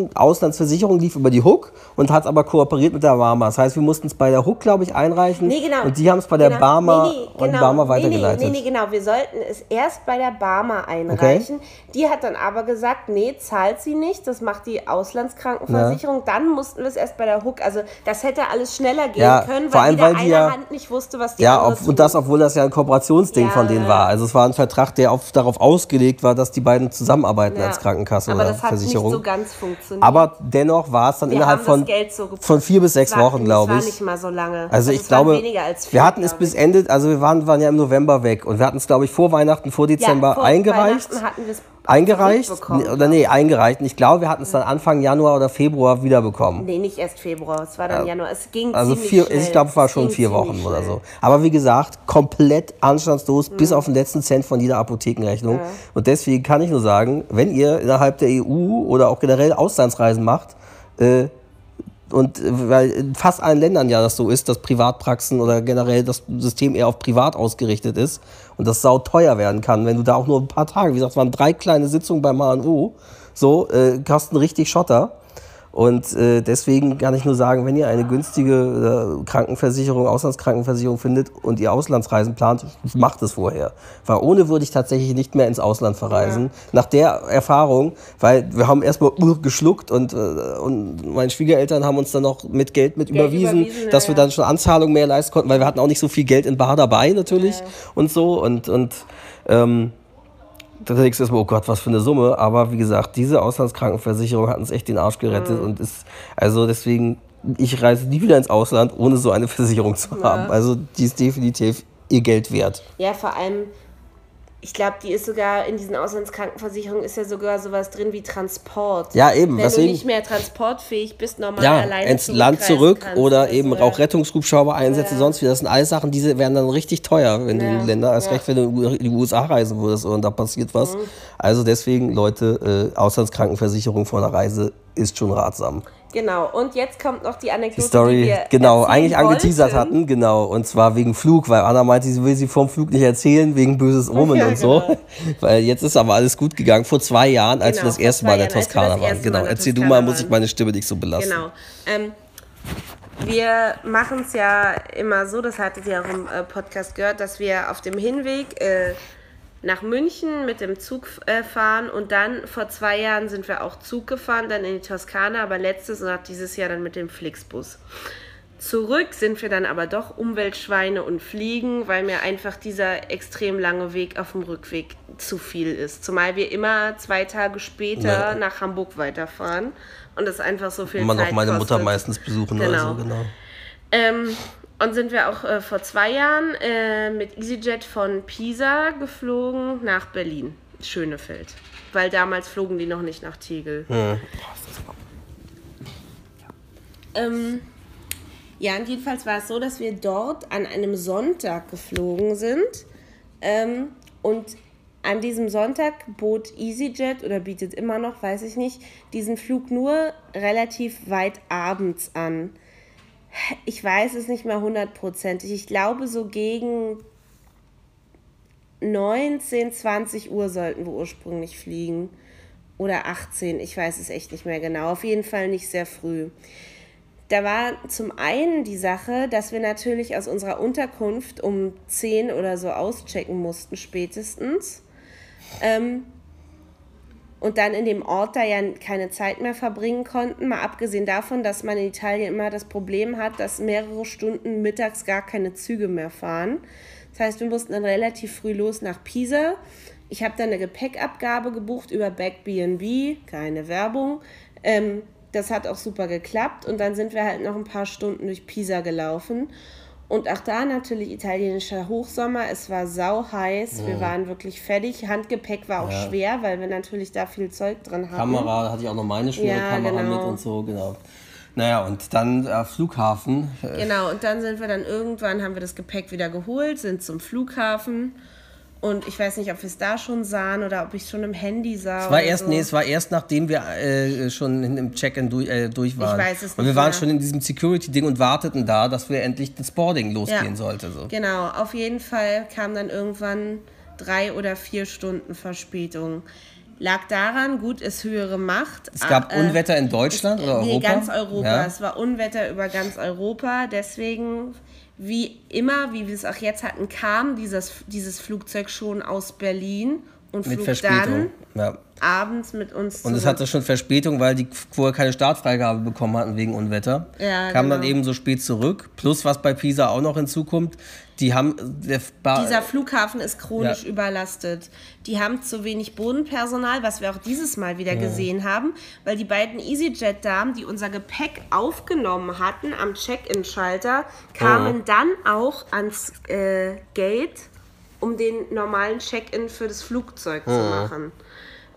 Versicherung, Auslandsversicherung lief über die Hook und hat aber kooperiert mit der Barmer. Das heißt, wir mussten es bei der Hook, glaube ich, einreichen. Nee, genau. Und die haben es bei der genau. Barmer nee, nee, und die Barmer Nee, weitergeleitet. Nee, nee, genau. Wir sollten es erst bei der Barmer einreichen. Die hat dann aber gesagt, nee, zahlt sie nicht. Das macht die Auslandskrankenversicherung. Dann mussten wir es erst bei der Hook. Also das hätte alles schneller gehen Ja, können, weil allem, wieder weil die eine ja- Hand nicht wusste, was die Ja, andere auf, und das, obwohl das ja ein Kooperationsding Ja, von denen ja. war. Also es war ein Vertrag, der auf, darauf ausgelegt war, dass die beiden zusammenarbeiten Ja. als Krankenkasse aber oder das hat Versicherung. nicht so ganz funktioniert. Aber dennoch war es dann wir innerhalb von, das so von vier bis sechs war- Wochen, glaube Das ich. war nicht mal so lange. Also ich es waren glaube, weniger als vier, wir hatten es bis ich. Ende, also wir waren, waren ja im November weg und wir hatten es, glaube ich, vor Weihnachten, vor Dezember ja, vor eingereicht. Weihnachten hatten wir es Eingereicht? Oder nee, eingereicht. Und ich glaube, wir hatten es dann Anfang Januar oder Februar wiederbekommen. Nee, nicht erst Februar, es war dann Januar. Es ging Also vier, schnell. ich glaube, es war schon vier Wochen oder so. Aber wie gesagt, komplett anstandslos Mhm. bis auf den letzten Cent von jeder Apothekenrechnung. Und deswegen kann ich nur sagen, wenn ihr innerhalb der EU oder auch generell Auslandsreisen macht, äh, und äh, weil in fast allen Ländern ja das so ist, dass Privatpraxen oder generell das System eher auf privat ausgerichtet ist und das sau teuer werden kann, wenn du da auch nur ein paar Tage, wie gesagt, es waren drei kleine Sitzungen beim HNO, so, äh, kosten richtig Schotter. Und äh, deswegen kann ich nur sagen, wenn ihr eine günstige äh, Krankenversicherung, Auslandskrankenversicherung findet und ihr Auslandsreisen plant, macht es vorher. Weil ohne würde ich tatsächlich nicht mehr ins Ausland verreisen. Nach der Erfahrung, weil wir haben erstmal uh, geschluckt und, äh, und meine Schwiegereltern haben uns dann noch mit Geld mit Geld überwiesen, überwiesen, dass ja, wir ja. dann schon Anzahlungen mehr leisten konnten, weil wir hatten auch nicht so viel Geld in Bar dabei natürlich und so. Und, und ähm, da denkst du erstmal, oh Gott, was für eine Summe. Aber wie gesagt, diese Auslandskrankenversicherung hat uns echt den Arsch gerettet Mhm. und ist, also deswegen, ich reise nie wieder ins Ausland, ohne so eine Versicherung zu haben. Also die ist definitiv ihr Geld wert. Ja, vor allem, ich glaube, die ist sogar in diesen Auslandskrankenversicherungen ist ja sogar sowas drin wie Transport. Ja, eben, Wenn deswegen- du nicht mehr transportfähig bist, normal Ja, alleine ins Land zurück kannst oder eben ja. auch Rettungshubschrauber einsetzen, sonst wie. Das sind alles Sachen, die werden dann richtig teuer, wenn du in die Länder, erst ja. recht, wenn du in die USA reisen würdest und da passiert was. Mhm. Also deswegen, Leute, äh, Auslandskrankenversicherung vor einer Reise ist schon ratsam. Genau, und jetzt kommt noch die Anekdote, die Story, die wir genau, eigentlich angeteasert wollten. hatten, genau, und zwar wegen Flug, weil Anna meinte, sie will sie vom Flug nicht erzählen, wegen böses Omen Ja, und so. genau. Weil jetzt ist aber alles gut gegangen, vor zwei Jahren, als Genau, wir das vor erste Mal in der Toskana das waren. Genau, erzähl du mal, muss ich meine Stimme nicht so belasten. Genau. Ähm, wir machen es ja immer so, das hattet ihr auch im äh, Podcast gehört, dass wir auf dem Hinweg äh, nach München mit dem Zug äh, fahren und dann vor zwei Jahren sind wir auch Zug gefahren, dann in die Toskana, aber letztes und auch dieses Jahr dann mit dem Flixbus. Zurück sind wir dann aber doch Umweltschweine und fliegen, weil mir einfach dieser extrem lange Weg auf dem Rückweg zu viel ist. Zumal wir immer zwei Tage später Ja. nach Hamburg weiterfahren und das einfach so viel Immer Zeit noch meine Mutter kostet. meistens besuchen oder Genau. so, genau. Ähm, und sind wir auch äh, vor zwei Jahren äh, mit EasyJet von Pisa geflogen nach Berlin, Schönefeld. Weil damals flogen die noch nicht nach Tegel. Ähm, ja, und jedenfalls war es so, dass wir dort an einem Sonntag geflogen sind. Ähm, und an diesem Sonntag bot EasyJet oder bietet immer noch, weiß ich nicht, diesen Flug nur relativ weit abends an. Ich weiß es nicht mehr hundertprozentig. Ich glaube, so gegen 19, 20 Uhr sollten wir ursprünglich fliegen. Oder 18, ich weiß es echt nicht mehr genau. Auf jeden Fall nicht sehr früh. Da war zum einen die Sache, dass wir natürlich aus unserer Unterkunft um 10 oder so auschecken mussten, spätestens. Ähm, und dann in dem Ort da ja keine Zeit mehr verbringen konnten. Mal abgesehen davon, dass man in Italien immer das Problem hat, dass mehrere Stunden mittags gar keine Züge mehr fahren. Das heißt, wir mussten dann relativ früh los nach Pisa. Ich habe dann eine Gepäckabgabe gebucht über Backbnb, keine Werbung. Ähm, das hat auch super geklappt und dann sind wir halt noch ein paar Stunden durch Pisa gelaufen. Und auch da natürlich italienischer Hochsommer. Es war sau heiß. Wir waren wirklich fertig. Handgepäck war auch Ja. schwer, weil wir natürlich da viel Zeug drin hatten. Kamera, hatte ich auch noch meine schwere Ja, Kamera genau. mit und so, genau. Naja, und dann äh, Flughafen. Genau, und dann sind wir dann irgendwann, haben wir das Gepäck wieder geholt, sind zum Flughafen. Und ich weiß nicht, ob wir es da schon sahen oder ob ich es schon im Handy sah. Es war oder erst, so. nee, es war erst nachdem wir äh, schon im Check-in durch, äh, durch waren. weiß es und wir nicht waren mehr. schon in diesem Security-Ding und warteten da, dass wir endlich das Boarding losgehen sollte. So. Genau, auf jeden Fall kam dann irgendwann drei oder vier Stunden Verspätung. Lag daran, gut, ist höhere Macht. Es gab äh, Unwetter in Deutschland oder Nee, Europa? ganz Europa. Ja. Es war Unwetter über ganz Europa. Deswegen, wie immer, wie wir es auch jetzt hatten, kam dieses, dieses Flugzeug schon aus Berlin und Mit flog Verspätung. Ja. dann abends mit uns Und es hatte schon Verspätung, weil die vorher keine Startfreigabe bekommen hatten wegen Unwetter. Ja, Kam dann genau. eben so spät zurück. Plus, was bei Pisa auch noch hinzukommt, die haben. Dieser Flughafen ist chronisch Ja. überlastet. Die haben zu wenig Bodenpersonal, was wir auch dieses Mal wieder gesehen haben, weil die beiden EasyJet-Damen, die unser Gepäck aufgenommen hatten am Check-in-Schalter, kamen dann auch ans äh, Gate, um den normalen Check-in für das Flugzeug zu machen.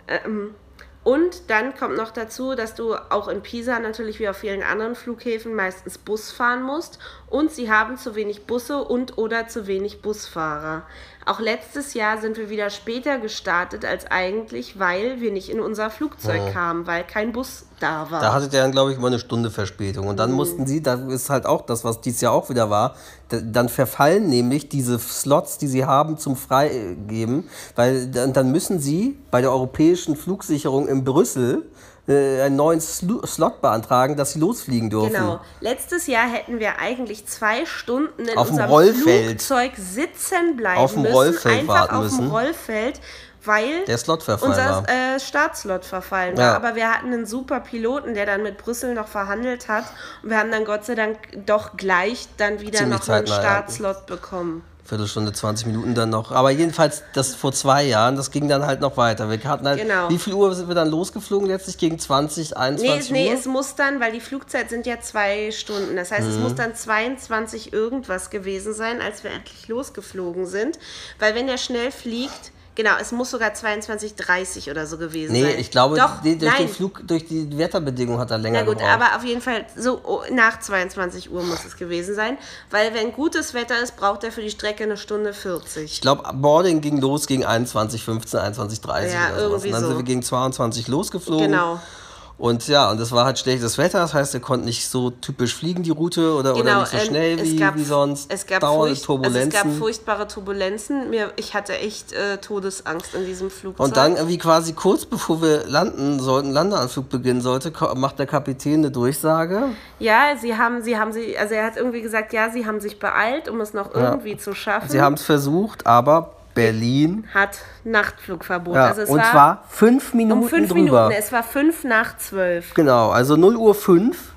Ähm, und dann kommt noch dazu, dass du auch in Pisa natürlich wie auf vielen anderen Flughäfen meistens Bus fahren musst und sie haben zu wenig Busse und oder zu wenig Busfahrer. Auch letztes Jahr sind wir wieder später gestartet als eigentlich, weil wir nicht in unser Flugzeug kamen, weil kein Bus da war. Da hatte der dann, glaube ich, mal eine Stunde Verspätung. Und dann Mhm. mussten sie, das ist halt auch das, was dieses Jahr auch wieder war, da- dann verfallen nämlich diese Slots, die sie haben, zum Freigeben. Weil dann, dann müssen sie bei der europäischen Flugsicherung in Brüssel äh, einen neuen Slot beantragen, dass sie losfliegen dürfen. Genau. Letztes Jahr hätten wir eigentlich zwei Stunden in Auf unserem Rollfeld. Flugzeug sitzen bleiben Auf dem müssen. Rollfeld einfach warten auf müssen. dem Rollfeld, weil Der Slot unser äh, Startslot verfallen war. Ja. Aber wir hatten einen super Piloten, der dann mit Brüssel noch verhandelt hat. Und wir haben dann Gott sei Dank doch gleich dann wieder Ziemlich noch einen. Startslot bekommen. Viertelstunde, 20 Minuten dann noch. Aber jedenfalls, das vor zwei Jahren, das ging dann halt noch weiter. Wir hatten halt, Genau. wie viel Uhr sind wir dann losgeflogen letztlich? Gegen 20, Nee, 21 nee, Uhr? es muss dann, weil die Flugzeit sind ja zwei Stunden. Das heißt, es Mhm. muss dann 22 irgendwas gewesen sein, als wir endlich losgeflogen sind. Weil wenn der schnell fliegt, genau, es muss sogar 22.30 oder so gewesen Nee, sein. ich glaube, Doch, die, durch nein. den Flug, durch die Wetterbedingungen hat er länger Na gut, gebraucht. aber auf jeden Fall so oh, nach 22 Uhr muss es gewesen sein, weil wenn gutes Wetter ist, braucht er für die Strecke eine Stunde 40. Ich glaube, Boarding ging los gegen 21.15, 21.30 Ja, oder sowas. Und dann so. sind wir gegen 22 losgeflogen. Genau. Und ja, und es war halt schlechtes Wetter, das heißt, er konnte nicht so typisch fliegen, die Route, oder, oder Genau, nicht so ähm, schnell wie, gab- wie sonst. Es gab, furcht, also es gab furchtbare Turbulenzen. Mir, ich hatte echt äh, Todesangst in diesem Flugzeug. und dann irgendwie quasi kurz bevor wir landen sollten, Landeanflug beginnen sollte, macht der Kapitän eine Durchsage. Ja, sie haben, sie haben sie, also er hat irgendwie gesagt, ja, sie haben sich beeilt, um es noch irgendwie zu schaffen. Sie haben es versucht, aber Berlin. hat Nachtflugverbot. Ja, also es und war zwar fünf Minuten um fünf drüber. Minuten. Es war fünf nach zwölf. Genau, also 0 Uhr 5,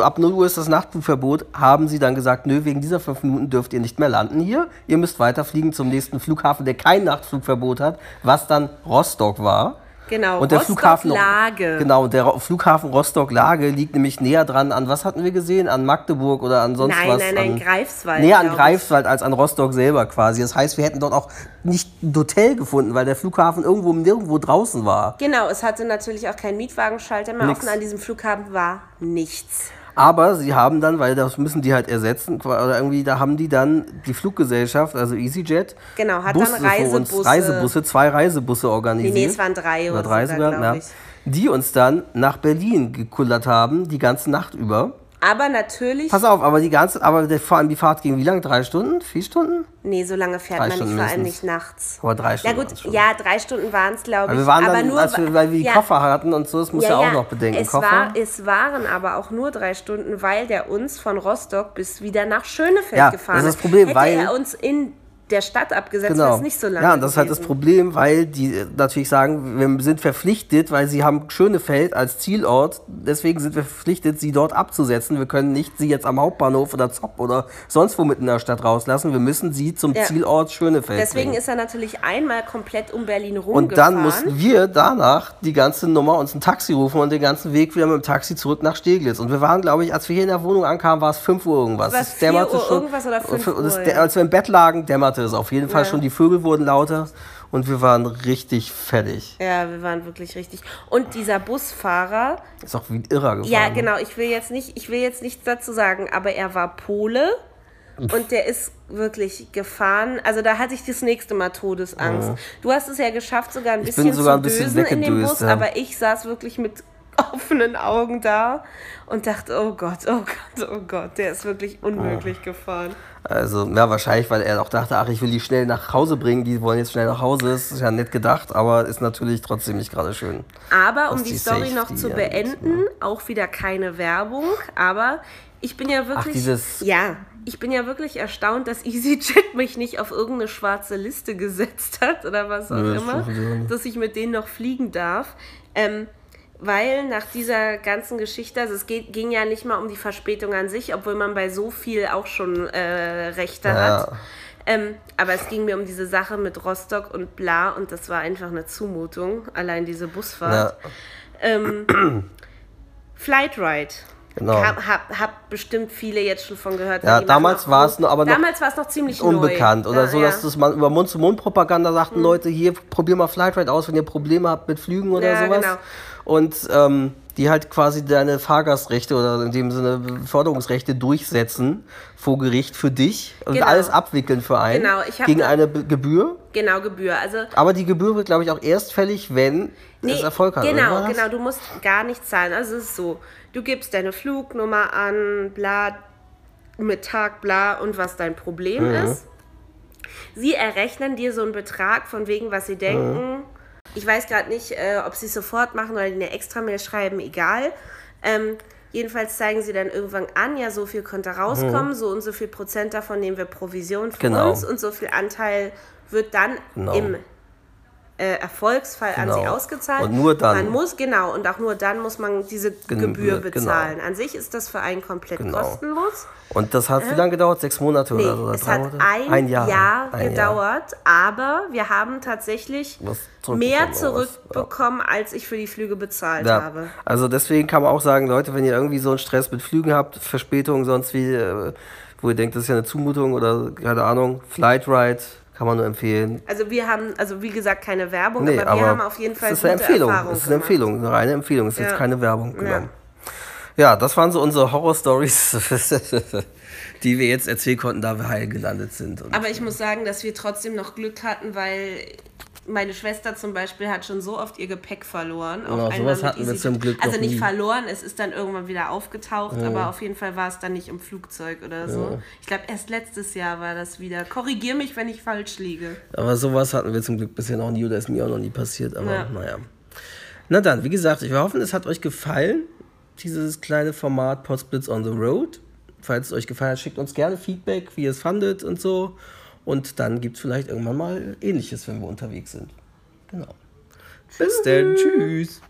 ab 0 Uhr ist das Nachtflugverbot, haben sie dann gesagt, nö, wegen dieser fünf Minuten dürft ihr nicht mehr landen hier. Ihr müsst weiterfliegen zum nächsten Flughafen, der kein Nachtflugverbot hat, was dann Rostock war. Genau, Und der Rostock Flughafen Lage. Genau, der Flughafen Rostock-Lage liegt nämlich näher dran an, was hatten wir gesehen? An Magdeburg oder an sonst Nein, was? nein, nein, an, Greifswald, Näher an. Greifswald als an Rostock selber quasi. Das heißt, wir hätten dort auch nicht ein Hotel gefunden, weil der Flughafen irgendwo nirgendwo draußen war. Genau, es hatte natürlich auch keinen Mietwagenschalter mehr Nix. offen. An diesem Flughafen war nichts. Aber sie haben dann, weil das müssen die halt ersetzen, oder irgendwie, da haben die dann die Fluggesellschaft, also EasyJet, Genau, hat dann für uns, Reisebusse- Reisebusse, zwei Reisebusse organisiert. Nee, nee, es waren drei oder drei sogar, sogar, ja, die uns dann nach Berlin gekullert haben, die ganze Nacht über. Aber natürlich, Pass auf, aber die ganze, aber der, vor allem die Fahrt ging wie lang? Drei Stunden? Vier Stunden? nee, so lange fährt Drei man nicht, Stunden vor allem nicht nachts. Aber drei Na Stunden gut, waren's schon. ja, drei Stunden waren es, glaube ich. Wir waren aber dann, nur, wir, weil wir die ja, Koffer hatten und so, das muss ja, auch noch bedenken. Es, Koffer. war, es waren aber auch nur drei Stunden, weil der uns von Rostock bis wieder nach Schönefeld Ja, gefahren das ist das Problem, Hätte weil- er uns in der Stadt abgesetzt, Genau. weil es nicht so lange ja, und das ist halt das. Problem, weil die äh, natürlich sagen, wir sind verpflichtet, weil sie haben Schönefeld als Zielort, deswegen sind wir verpflichtet, sie dort abzusetzen. Wir können nicht sie jetzt am Hauptbahnhof oder Zopp oder sonst wo mitten in der Stadt rauslassen. Wir müssen sie zum Ja. Zielort Schönefeld Deswegen bringen. ist er natürlich einmal komplett um Berlin Und rumgefahren. dann mussten wir danach die ganze Nummer uns ein Taxi rufen und den ganzen Weg wieder mit dem Taxi zurück nach Steglitz. Und wir waren, glaube ich, als wir hier in der Wohnung ankamen, war es 5 Uhr irgendwas. War es dämmerte 4 Uhr irgendwas oder 5 und es, Uhr. Als wir im Bett lagen, dämmerte es auf jeden Fall Ja. schon. Die Vögel wurden lauter und wir waren richtig fertig. ja, wir waren wirklich richtig. Und dieser Busfahrer, Ist auch wie ein Irrer gefahren. ja ne? genau, ich will jetzt nicht, ich will jetzt nichts dazu sagen, aber er war Pole und der ist wirklich gefahren. Also da hatte ich das nächste Mal Todesangst. Du hast es ja geschafft, sogar ein bisschen sogar zu ein bisschen dösen in dem Bus, ja. aber ich saß wirklich mit offenen Augen da und dachte, oh Gott, oh Gott, oh Gott, der ist wirklich unmöglich gefahren. Also, ja, wahrscheinlich, weil er auch dachte, ach, ich will die schnell nach Hause bringen, die wollen jetzt schnell nach Hause. Das ist ja nett gedacht, aber ist natürlich trotzdem nicht gerade schön. Aber um die, die Story noch Safety zu angeht, beenden, auch wieder keine Werbung, aber ich bin ja wirklich. dieses- Ja, ich bin ja wirklich erstaunt, dass EasyJet mich nicht auf irgendeine schwarze Liste gesetzt hat oder was auch das immer, dass ich mit denen noch fliegen darf. Ähm, weil nach dieser ganzen Geschichte, also es geht, ging ja nicht mal um die Verspätung an sich, obwohl man bei so viel auch schon äh, Rechte Ja. hat. Ähm, aber es ging mir um diese Sache mit Rostock und bla und das war einfach eine Zumutung, allein diese Busfahrt. Ja, Ähm, Flightride. Genau. Hab, hab, hab bestimmt viele jetzt schon von gehört. Ja, damals war es noch- aber noch Damals war es noch ziemlich unbekannt neu. oder ja, so, ja. dass das man über Mund-zu-Mund-Propaganda sagten, Leute, hier probier mal Flightride aus, wenn ihr Probleme habt mit Flügen oder Ja, sowas. genau. Und ähm, die halt quasi deine Fahrgastrechte oder in dem Sinne Förderungsrechte durchsetzen vor Gericht für dich und Genau. alles abwickeln für einen Genau, ich gegen eine Be- Gebühr. Genau, Gebühr. Also Aber die Gebühr wird, glaube ich, auch erst fällig, wenn es Erfolg hat. Genau, genau. Du musst gar nichts zahlen. Also es ist so, du gibst deine Flugnummer an, bla, mit Tag, bla und was dein Problem Mhm. ist. Sie errechnen dir so einen Betrag von wegen, was sie denken. Ich weiß gerade nicht, äh, ob sie es sofort machen oder eine Extra-Mail schreiben, egal. Ähm, jedenfalls zeigen sie dann irgendwann an, ja, so viel könnte rauskommen, so und so viel Prozent davon nehmen wir Provision für Mhm. Genau. uns und so viel Anteil wird dann Genau. im äh, Erfolgsfall an sie Genau. ausgezahlt. Und nur dann. Man muss, genau, und auch nur dann muss man diese Gen- Gebühr genau. bezahlen. An sich ist das für einen komplett Genau. kostenlos. Und das hat wie lange gedauert? Sechs Monate Nee, oder so? Es hat Monate? ein, Jahr, Ein Jahr gedauert, aber wir haben tatsächlich zurückbekommen mehr zurückbekommen, als ich für die Flüge bezahlt Ja, habe. also deswegen kann man auch sagen, Leute, wenn ihr irgendwie so einen Stress mit Flügen habt, Verspätungen, sonst wie, äh, wo ihr denkt, das ist ja eine Zumutung oder keine Ahnung, Flightride, kann man nur empfehlen. Also wir haben, also wie gesagt, keine Werbung, Nee, aber wir aber haben auf jeden Fall es ist eine Empfehlung. Erfahrungen Es ist eine gemacht. Empfehlung, eine reine Empfehlung. Es ist Ja. jetzt keine Werbung. Genau. Ja. Ja, das waren so unsere Horror-Stories, die wir jetzt erzählen konnten, da wir heil gelandet sind. Aber ich muss sagen, dass wir trotzdem noch Glück hatten, weil meine Schwester zum Beispiel hat schon so oft ihr Gepäck verloren. Auf Ja, einmal sowas hatten wir zum Glück Also nicht nie. verloren, es ist dann irgendwann wieder aufgetaucht, aber auf jeden Fall war es dann nicht im Flugzeug oder so. Ich glaube, erst letztes Jahr war das wieder. Korrigier mich, wenn ich falsch liege. Aber sowas hatten wir zum Glück bisher noch nie oder ist mir auch noch nie passiert. Aber Ja. naja. Na dann, wie gesagt, wir hoffen, es hat euch gefallen, dieses kleine Format Potsblitz on the Road. Falls es euch gefallen hat, schickt uns gerne Feedback, wie ihr es fandet und so. Und dann gibt es vielleicht irgendwann mal Ähnliches, wenn wir unterwegs sind. Genau. Bis dann. Tschüss.